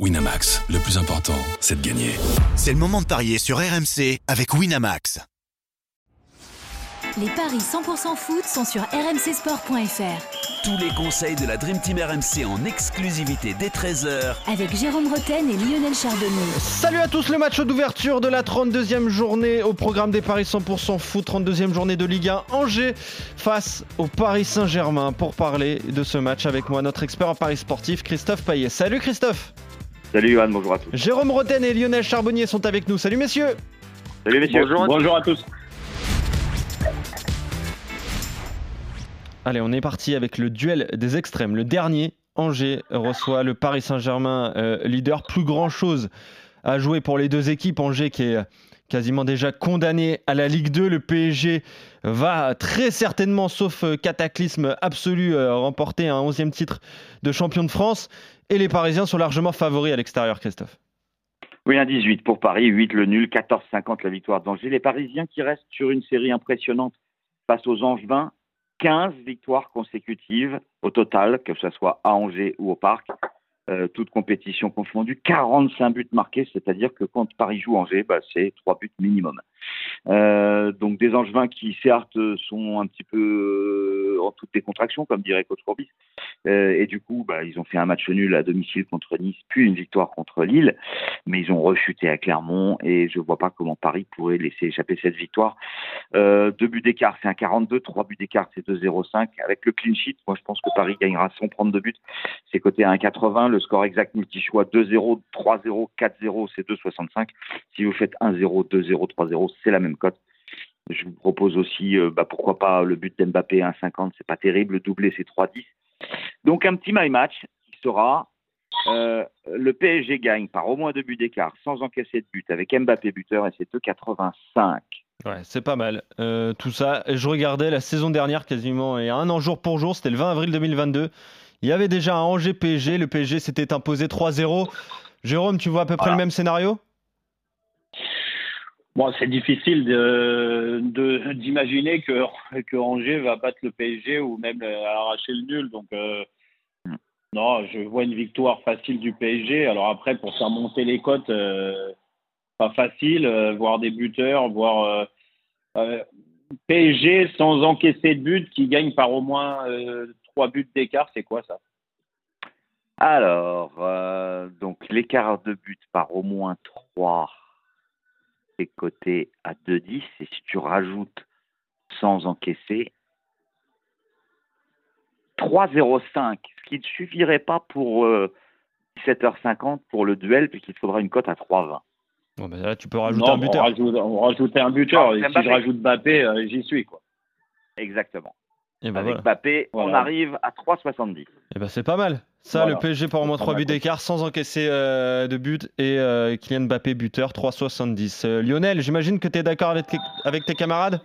Winamax, le plus important, c'est de gagner. C'est le moment de parier sur RMC avec Winamax. Les paris 100% foot sont sur rmcsport.fr. Tous les conseils de la Dream Team RMC en exclusivité dès 13h Avec Jérôme Roten et Lionel Charbonnier. Salut à tous, le match d'ouverture de la 32e journée au programme des paris 100% foot, 32e journée de Ligue 1 Angers face au Paris Saint-Germain. Pour parler de ce match avec moi, notre expert en paris sportif, Christophe Payet. Salut Christophe Salut Johan, bonjour à tous. Jérôme Roten et Lionel Charbonnier sont avec nous. Salut messieurs Salut messieurs. Bonjour à, bonjour à tous. Allez, on est parti avec le duel des extrêmes. Le dernier, Angers reçoit le Paris Saint-Germain, euh, leader. Plus grand chose à jouer pour les deux équipes. Angers qui est quasiment déjà condamné à la Ligue 2. Le PSG va très certainement, sauf euh, cataclysme absolu, euh, remporter un 11e titre de champion de France. Et les Parisiens sont largement favoris à l'extérieur, Christophe. Oui, un 18 pour Paris, 8 le nul, 14-50 la victoire d'Angers. Les Parisiens qui restent sur une série impressionnante face aux Angevins, 15 victoires consécutives au total, que ce soit à Angers ou au Parc. Euh, toute compétition confondue, 45 buts marqués, c'est-à-dire que quand Paris joue Angers, bah, c'est 3 buts minimum. Euh, donc des Angevins qui certes sont un petit peu euh, en toutes les contractions, comme dirait Coach Corbis, et du coup bah, ils ont fait un match nul à domicile contre Nice, puis une victoire contre Lille, mais ils ont rechuté à Clermont et je vois pas comment Paris pourrait laisser échapper cette victoire. deux buts d'écart, c'est un 42, trois buts d'écart, c'est 2-0-5. Avec le clean sheet, moi je pense que Paris gagnera sans prendre de but, c'est coté à 1,80 le score exact multi-choix 2-0, 3-0, 4-0, c'est 2-65. Si vous faites 1-0, 2-0, 3-0, c'est la même cote. Je vous propose aussi, euh, bah, pourquoi pas, le but d'Mbappé 1-50, c'est pas terrible, le doublé c'est 3-10. Donc un petit my match qui sera euh, le PSG gagne par au moins deux buts d'écart sans encaisser de but avec Mbappé buteur et c'est 2,85. Ouais, c'est pas mal. Euh, tout ça, je regardais la saison dernière quasiment et un an jour pour jour, c'était le 20 avril 2022. Il y avait déjà un Angers PSG, le PSG s'était imposé 3-0. Jérôme, tu vois à peu près le même scénario? Bon, c'est difficile d'imaginer que, que Angers va battre le PSG ou même arracher le nul. Donc, euh, non, je vois une victoire facile du PSG. Alors après, pour faire monter les cotes, euh, pas facile, euh, voir des buteurs, voir PSG sans encaisser de but qui gagne par au moins trois buts d'écart, c'est quoi ça? Alors, euh, donc l'écart de but par au moins 3 est coté à 2,10 et si tu rajoutes sans encaisser 3,05, ce qui ne suffirait pas pour 17h50 pour le duel puisqu'il faudra une cote à 3,20. Bon ben là, tu peux rajouter un buteur. On rajoute, un buteur. et si je rajoute Mbappé, euh, j'y suis. quoi. Exactement. Et ben Avec Mbappé, on arrive à 3,70. Et ben c'est pas mal. Ça, le PSG pour au moins 3 buts d'écart sans encaisser euh, de but et euh, Kylian Mbappé buteur 3,70. Euh, Lionel, j'imagine que tu es d'accord avec, avec, tes camarades?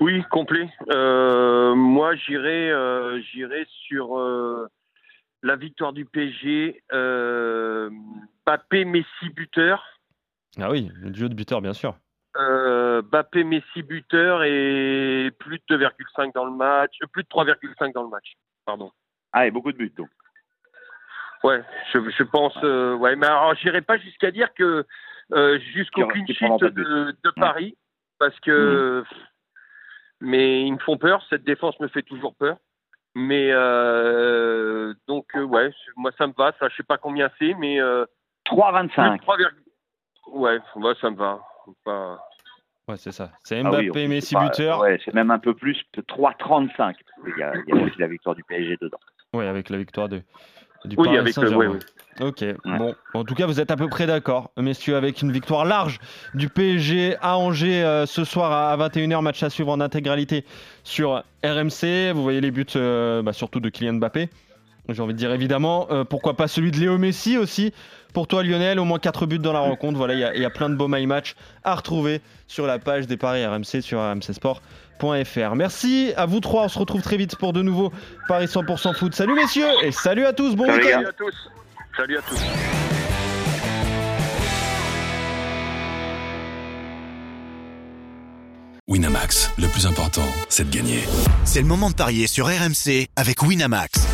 Oui, complet. moi, j'irai j'irai sur la victoire du PSG. Mbappé, Messi buteur. Ah oui, le duo de buteur, bien sûr. Euh, Bappé, Messi buteur et plus de 2,5 dans le match, euh, plus de 3,5 dans le match. Pardon. Ah, et beaucoup de buts donc. Ouais, je, pense. Euh, ouais, mais alors j'irai pas jusqu'à dire que jusqu'au clean sheet de, Paris, parce que. Mhm. Mais ils me font peur. Cette défense me fait toujours peur. Mais donc ouais, moi ça me va. Ça, je sais pas combien c'est, mais 3,25. Ouais, ouais, ça me va. Ouais, c'est ça. C'est ah Mbappé, Messi buteur. Ouais, c'est même un peu plus que 3,35. Il y, a, il y a aussi la victoire du PSG dedans. Oui, avec la victoire de, du oui, avec le, oui, oui. Ok, bon. En tout cas, vous êtes à peu près d'accord, messieurs, avec une victoire large du PSG à Angers euh, ce soir à 21h, match à suivre en intégralité sur RMC. Vous voyez les buts, euh, bah, surtout de Kylian Mbappé. J'ai envie de dire évidemment, euh, pourquoi pas celui de Léo Messi aussi. Pour toi Lionel, au moins 4 buts dans la rencontre. Voilà, il y, a plein de beaux my match à retrouver sur la page des paris RMC sur rmcsport.fr. Merci à vous trois, on se retrouve très vite pour de nouveaux paris 100% foot. Salut messieurs et salut à tous, bon week-end. Salut à tous. Salut à tous. Winamax, le plus important, c'est de gagner. C'est le moment de parier sur RMC avec Winamax.